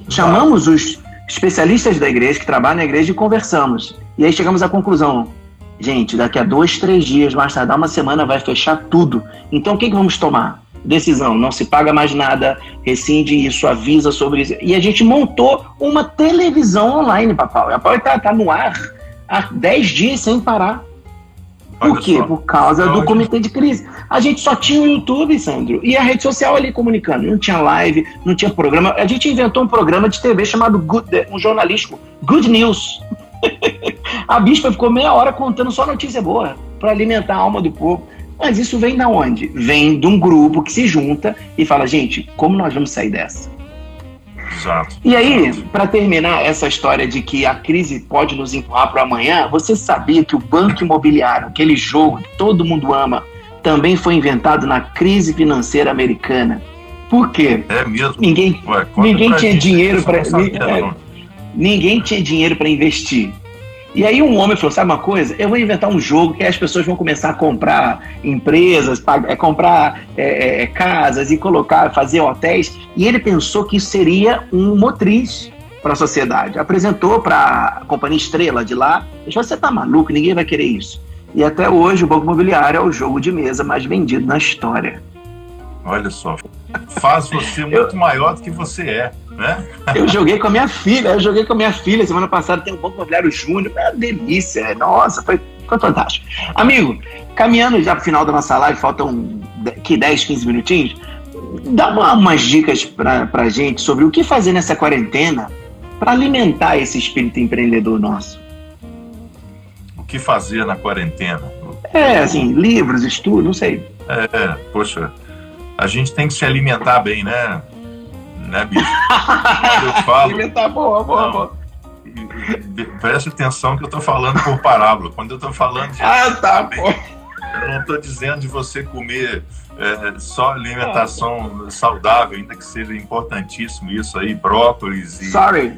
Chamamos os especialistas da igreja, que trabalham na igreja, e conversamos. E aí chegamos à conclusão: gente, daqui a dois, três dias, mais tardar uma semana, vai fechar tudo. Então o que, que vamos tomar? Decisão, não se paga mais nada, rescinde isso, avisa sobre isso. E a gente montou uma televisão online, papai. A Papai está tá no ar há 10 dias sem parar. Por Olha quê? Só. Por causa do comitê de crise. A gente só tinha o YouTube, Sandro, e a rede social ali comunicando. Não tinha live, não tinha programa. A gente inventou um programa de TV chamado Good, um jornalístico, Good News. a bispa ficou meia hora contando só notícia boa para alimentar a alma do povo. Mas isso vem da onde? Vem de um grupo que se junta e fala, gente, como nós vamos sair dessa? Exato. E aí, para terminar essa história de que a crise pode nos empurrar para amanhã, você sabia que o banco imobiliário, aquele jogo que todo mundo ama, também foi inventado na crise financeira americana? Por quê? É mesmo? Ninguém, Ué, ninguém tinha dinheiro para ninguém tinha dinheiro para investir. E aí um homem falou, sabe uma coisa? Eu vou inventar um jogo que as pessoas vão começar a comprar empresas, é, comprar é, é, casas e colocar, fazer hotéis. E ele pensou que isso seria um motriz para a sociedade. Apresentou para a companhia Estrela de lá. Ele falou, você tá maluco, ninguém vai querer isso. E até hoje o Banco Imobiliário é o jogo de mesa mais vendido na história. Olha só. faz você muito eu, maior do que você é. Né? Eu joguei com a minha filha, eu joguei com a minha filha semana passada, tem um Banco Imobiliário Júnior, é uma delícia, nossa, foi, foi fantástico. Amigo, caminhando já para o final da nossa live, faltam que 10, 15 minutinhos, dá uma, umas dicas para a gente sobre o que fazer nessa quarentena para alimentar esse espírito empreendedor nosso. O que fazer na quarentena? É, assim, livros, estudo, não sei. É, poxa, a gente tem que se alimentar bem, né? Né, bicho? eu falo. Alimentar boa, boa, boa. Preste atenção que eu estou falando por parábola. Quando eu estou falando de. Ah, tá, pô. Eu não estou dizendo de você comer é, só alimentação saudável, ainda que seja importantíssimo isso aí, brócolis e,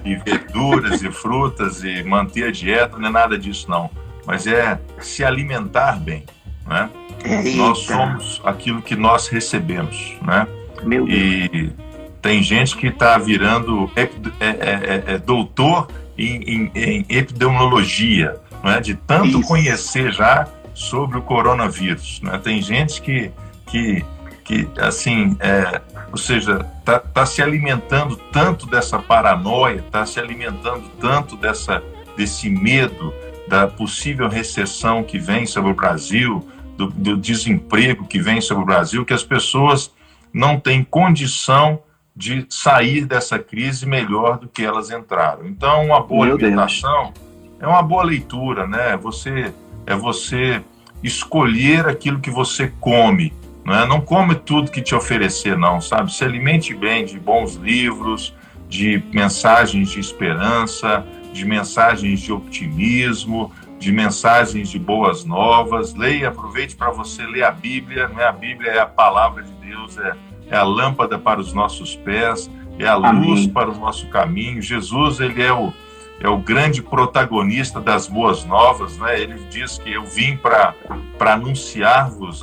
e verduras e frutas e manter a dieta, não é nada disso não. Mas é se alimentar bem, né? Eita. Nós somos aquilo que nós recebemos, né? Meu e tem gente que está virando é, é, é, é, doutor em, em, em, epidemiologia, né? de tanto Isso. conhecer já sobre o coronavírus. Né? Tem gente que, que, que assim, é, ou seja, está tá se alimentando tanto dessa paranoia, está se alimentando tanto dessa, desse medo da possível recessão que vem sobre o Brasil, do, do desemprego que vem sobre o Brasil, que as pessoas não têm condição de sair dessa crise melhor do que elas entraram. Então, uma boa Meu alimentação Deus. é uma boa leitura, né? Você é você escolher aquilo que você come, não é? Não come tudo que te oferecer, não, sabe? Se alimente bem de bons livros, de mensagens de esperança, de mensagens de optimismo, de mensagens de boas novas. Leia, aproveite para você ler a Bíblia. Né? A Bíblia é a palavra de Deus, é, é a lâmpada para os nossos pés, é a Amém. luz para o nosso caminho. Jesus, ele é o, é o grande protagonista das boas novas, né? Ele diz que eu vim para anunciar-vos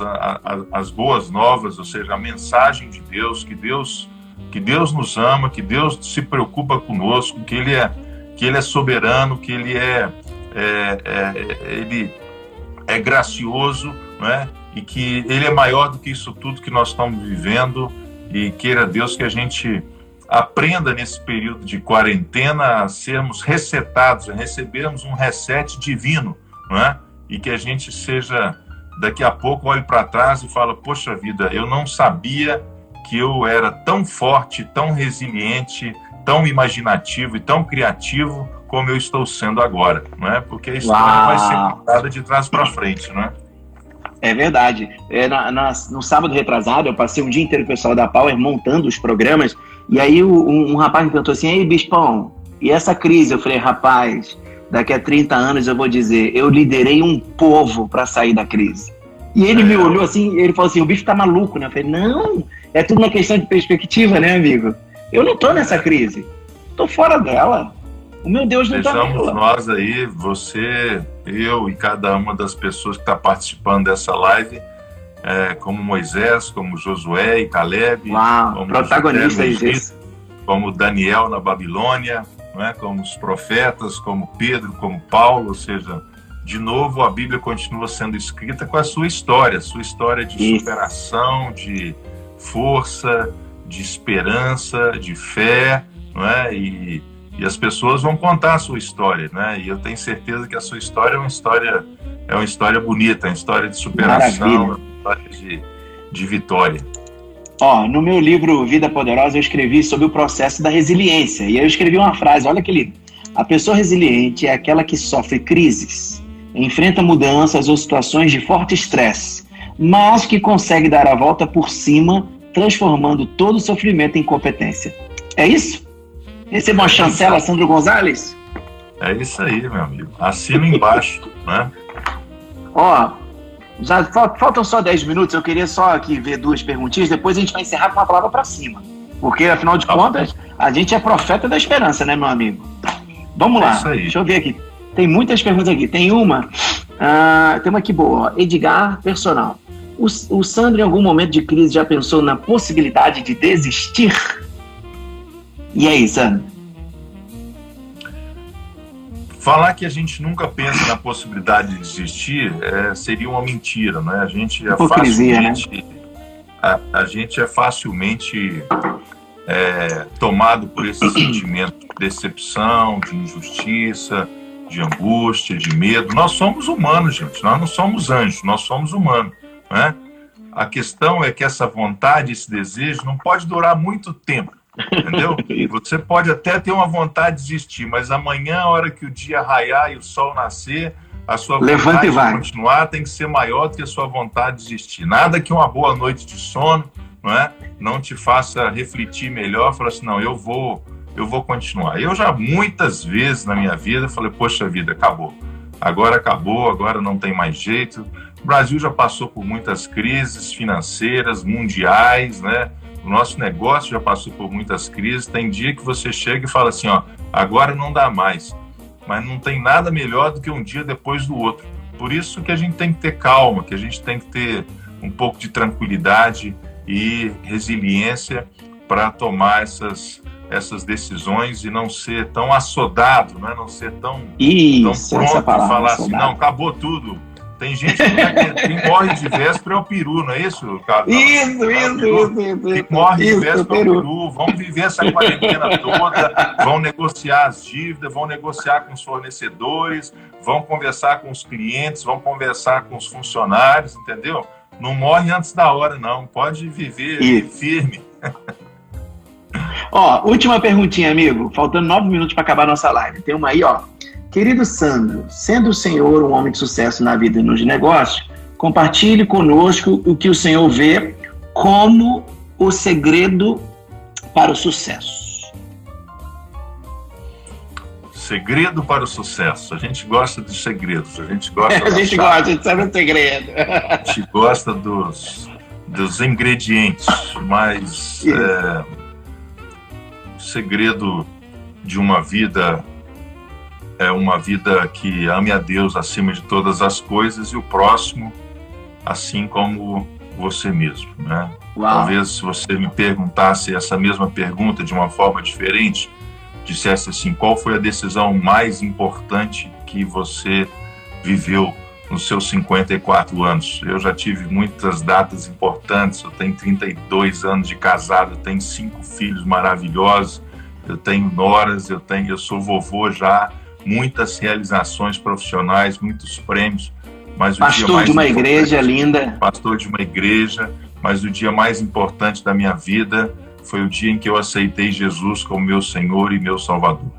as boas novas, ou seja, a mensagem de Deus, que Deus que Deus nos ama, que Deus se preocupa conosco, que ele é que ele é soberano, que ele é é, é, ele é gracioso, né? E que ele é maior do que isso tudo que nós estamos vivendo e queira Deus que a gente aprenda nesse período de quarentena a sermos resetados, a recebermos um reset divino, não é? E que a gente seja daqui a pouco olhe para trás e fala: "Poxa vida, eu não sabia que eu era tão forte, tão resiliente, tão imaginativo e tão criativo como eu estou sendo agora, não é? Porque a história Uau. vai ser contada de trás para frente, não é? É verdade. É, na, na, no sábado retrasado, eu passei um dia inteiro com o pessoal da Power montando os programas, e aí um, um, rapaz me perguntou assim: Ei, Bispão, e essa crise? Eu falei: Rapaz, daqui a 30 anos eu vou dizer, eu liderei um povo para sair da crise. E ele é. me olhou assim, ele falou assim: O bicho tá maluco, né? Eu falei: Não, é tudo uma questão de perspectiva, né, amigo? Eu não tô nessa crise, tô fora dela. O meu Deus não está Sejamos nós aí, você, eu e cada uma das pessoas que está participando dessa live, é, como Moisés, como Josué e Caleb, Uau, como protagonistas disso. Como Daniel na Babilônia, é? como os profetas, como Pedro, como Paulo, ou seja, de novo a Bíblia continua sendo escrita com a sua história, sua história de Isso. superação, de força, de esperança, de fé, não é? E e as pessoas vão contar a sua história, né? E eu tenho certeza que a sua história é uma história é uma história bonita, é uma história de superação, é uma história de, de vitória. Ó, no meu livro Vida Poderosa eu escrevi sobre o processo da resiliência e eu escrevi uma frase, olha que lindo. A pessoa resiliente é aquela que sofre crises, enfrenta mudanças ou situações de forte estresse, mas que consegue dar a volta por cima, transformando todo o sofrimento em competência. É isso? Receba uma chancela, Sandro Gonzalez? É isso aí, meu amigo. Assina embaixo, né? Ó, já faltam só 10 minutos, eu queria só aqui ver duas perguntinhas, depois a gente vai encerrar com uma palavra para cima. Porque, afinal de tá contas, a gente é profeta da esperança, né, meu amigo? Vamos é lá, deixa eu ver aqui. Tem muitas perguntas aqui. Tem uma, uh, tem uma aqui boa, Edgar Personal. O, o Sandro, em algum momento de crise, já pensou na possibilidade de desistir? E aí, Sandro? Falar que a gente nunca pensa na possibilidade de desistir é, seria uma mentira, né? A gente é Hipocrisia, facilmente, né? a, a gente é facilmente é, tomado por esse sentimento de decepção, de injustiça, de angústia, de medo. Nós somos humanos, gente. Nós não somos anjos, nós somos humanos, né? A questão é que essa vontade, esse desejo, não pode durar muito tempo, entendeu? Você pode até ter uma vontade de desistir, mas amanhã, a hora que o dia raiar e o sol nascer, a sua vontade de continuar tem que ser maior do que a sua vontade de desistir. Nada que uma boa noite de sono, não é, não te faça refletir melhor, falar assim, não, eu vou, eu vou continuar. Eu já muitas vezes na minha vida falei, poxa vida, acabou. Agora acabou, agora não tem mais jeito. O Brasil já passou por muitas crises financeiras, mundiais, né? O nosso negócio já passou por muitas crises. Tem dia que você chega e fala assim, ó, agora não dá mais mas não tem nada melhor do que um dia depois do outro. Por isso que a gente tem que ter calma, que a gente tem que ter um pouco de tranquilidade e resiliência para tomar essas, essas decisões e não ser tão assodado, né? não ser tão, Isso, tão pronto e falar assim, não, acabou tudo, tem gente que, morre de véspera é o peru, não é isso, Carlos? Isso, é isso, isso, isso. Que morre de véspera é o peru. Vão viver essa quarentena toda, vão negociar as dívidas, vão negociar com os fornecedores, vão conversar com os clientes, vão conversar com os funcionários, entendeu? Não morre antes da hora, não. Pode viver isso. firme. Ó, última perguntinha, amigo. Faltando nove minutos para acabar a nossa live. Tem uma aí, ó. Querido Sandro, sendo o senhor um homem de sucesso na vida e nos negócios, compartilhe conosco o que o senhor vê como o segredo para o sucesso. Segredo para o sucesso. A gente gosta dos segredos. A gente gosta. a gente gosta, a gente sabe o segredo. a gente gosta dos, dos ingredientes, mas é, o segredo de uma vida é uma vida que ame a Deus acima de todas as coisas e o próximo assim como você mesmo, né? Uau. Talvez se você me perguntasse essa mesma pergunta de uma forma diferente, dissesse assim, qual foi a decisão mais importante que você viveu nos seus 54 anos? Eu já tive muitas datas importantes, eu tenho 32 anos de casado, eu tenho cinco filhos maravilhosos, eu tenho noras, eu tenho, eu sou vovô já, muitas realizações profissionais, muitos prêmios. Mas pastor de uma igreja linda. Pastor de uma igreja, mas o dia mais importante da minha vida foi o dia em que eu aceitei Jesus como meu Senhor e meu Salvador.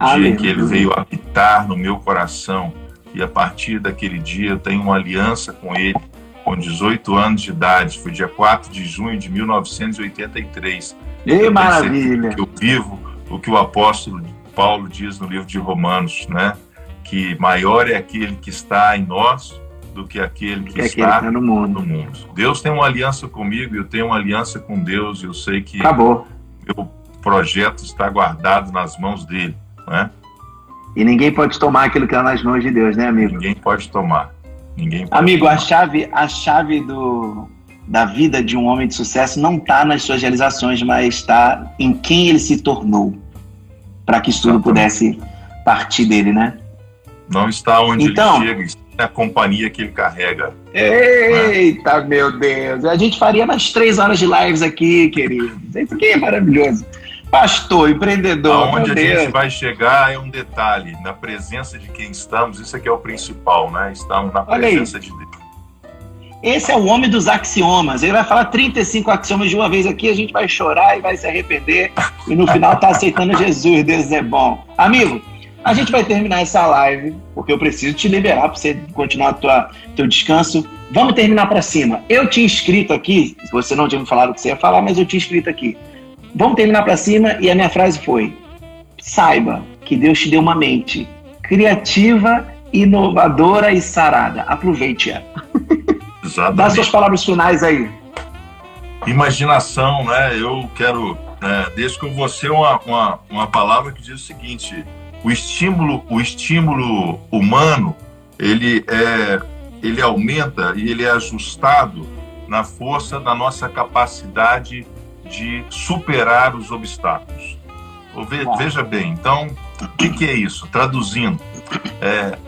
O dia em que ele veio habitar no meu coração. E a partir daquele dia eu tenho uma aliança com ele, com 18 anos de idade. Foi dia 4 de junho de 1983. Que maravilha! Que eu vivo o que o apóstolo Paulo diz no livro de Romanos, né? Que maior é aquele que está em nós do que aquele que, que está, aquele no, mundo. no mundo. Deus tem uma aliança comigo, eu tenho uma aliança com Deus, eu sei que Acabou. meu projeto está guardado nas mãos dele, né? E ninguém pode tomar aquilo que está nas mãos de Deus, né, amigo? Ninguém pode tomar. Ninguém pode amigo, tomar. a chave, a chave do, da vida de um homem de sucesso não está nas suas realizações, mas está em quem ele se tornou para que isso tudo pudesse partir dele, né? Não está onde então, ele chega, está na companhia que ele carrega. Eita, né? meu Deus! A gente faria mais três horas de lives aqui, querido. Isso aqui é maravilhoso. Pastor, empreendedor. Aonde a Deus. gente vai chegar é um detalhe, na presença de quem estamos, isso aqui é o principal, né? Estamos na presença de Deus. Esse é o homem dos axiomas. Ele vai falar 35 axiomas de uma vez aqui, a gente vai chorar e vai se arrepender. E no final tá aceitando Jesus. Deus é bom. Amigo, a gente vai terminar essa live, porque eu preciso te liberar para você continuar tua, teu descanso. Vamos terminar para cima. Eu tinha escrito aqui, você não tinha me falado o que você ia falar, mas eu tinha escrito aqui. Vamos terminar para cima e a minha frase foi: saiba que Deus te deu uma mente criativa, inovadora e sarada. Aproveite-a. Exatamente. Dá suas palavras finais aí. Imaginação, né? Eu quero é, deixo com você uma, uma, uma palavra que diz o seguinte: o estímulo, o estímulo humano, ele é, ele aumenta e ele é ajustado na força da nossa capacidade de superar os obstáculos. Veja bem, então, o que, que é isso? Traduzindo, é,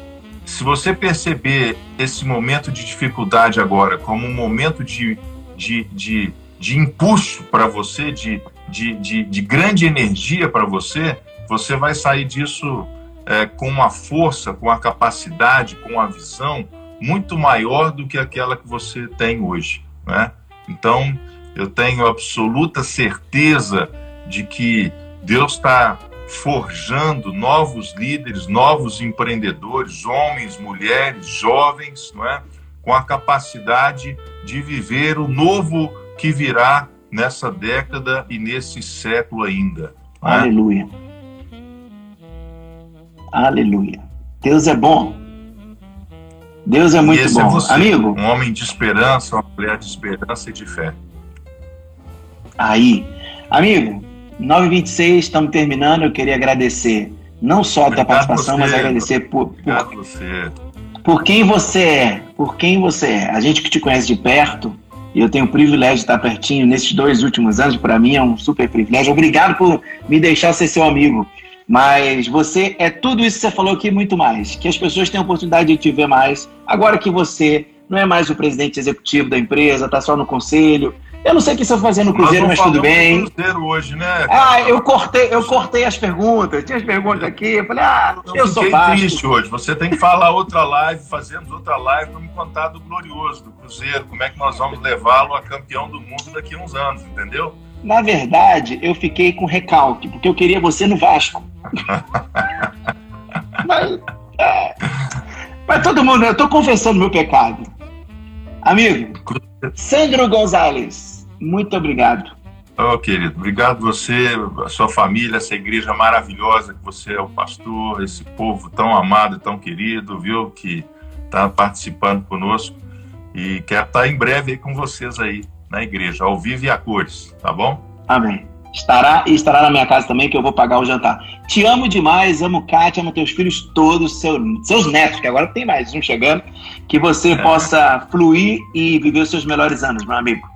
se você perceber esse momento de dificuldade agora como um momento de de, de, de impulso para você, de, de, de, de, grande energia para você, você vai sair disso é, com uma força, com a capacidade, com a visão muito maior do que aquela que você tem hoje. Né? Então, eu tenho absoluta certeza de que Deus está forjando novos líderes, novos empreendedores, homens, mulheres, jovens, não é? com a capacidade de viver o novo que virá nessa década e nesse século ainda. É? Aleluia. Aleluia. Deus é bom. Deus é muito bom. É você, Amigo. Um homem de esperança, uma mulher de esperança e de fé. Aí. Amigo, 9h26, estamos terminando. Eu queria agradecer não só a tua participação, você, mas agradecer por, por, por quem você é. Por quem você é. A gente que te conhece de perto, e eu tenho o privilégio de estar pertinho nesses dois últimos anos, para mim é um super privilégio. Obrigado por me deixar ser seu amigo. Mas você é tudo isso que você falou aqui muito mais. Que as pessoas têm a oportunidade de te ver mais. Agora que você não é mais o presidente executivo da empresa, está só no conselho, eu não sei o que estou fazendo no Cruzeiro, mas tudo bem. Cruzeiro hoje, né? Ah, eu cortei, eu cortei as perguntas. Tinha as perguntas aqui. Eu falei, ah, eu, eu sou baixo. triste hoje. Você tem que falar outra live, fazemos outra live para me contar do glorioso, do Cruzeiro. Como é que nós vamos levá-lo a campeão do mundo daqui a uns anos, entendeu? Na verdade, eu fiquei com recalque, porque eu queria você no Vasco. mas, é, mas todo mundo, eu estou confessando meu pecado. Amigo, Sandro Gonzalez, muito obrigado. Oh, querido, obrigado você, a sua família, essa igreja maravilhosa que você é o pastor, esse povo tão amado e tão querido, viu, que está participando conosco. E quero estar em breve aí com vocês aí na igreja, ao vivo e a cores, tá bom? Amém. Estará e estará na minha casa também, que eu vou pagar o jantar. Te amo demais, amo Kátia, amo teus filhos todos, seu, seus netos, que agora tem mais um chegando. Que você é. possa fluir e viver os seus melhores anos, meu amigo.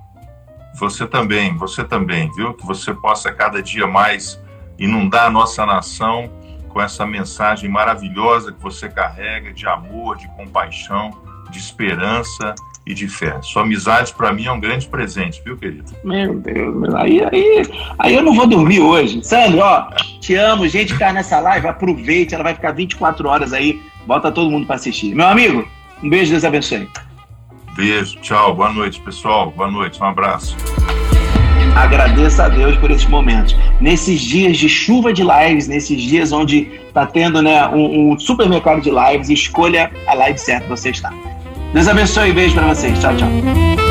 Você também, você também, viu? Que você possa cada dia mais inundar a nossa nação com essa mensagem maravilhosa que você carrega de amor, de compaixão, de esperança e de fé. Sua amizade para mim é um grande presente, viu, querido? Meu Deus, aí, aí, aí eu não vou dormir hoje. Sandro, ó, te amo, gente que tá nessa live, aproveite, ela vai ficar 24 horas aí, bota todo mundo para assistir. Meu amigo, um beijo, Deus abençoe. Beijo, tchau, boa noite, pessoal. Boa noite, um abraço. Agradeço a Deus por esses momentos. Nesses dias de chuva de lives, nesses dias onde está tendo né, um, um supermercado de lives, escolha a live certa que você está. Deus abençoe e beijo para vocês. Tchau, tchau.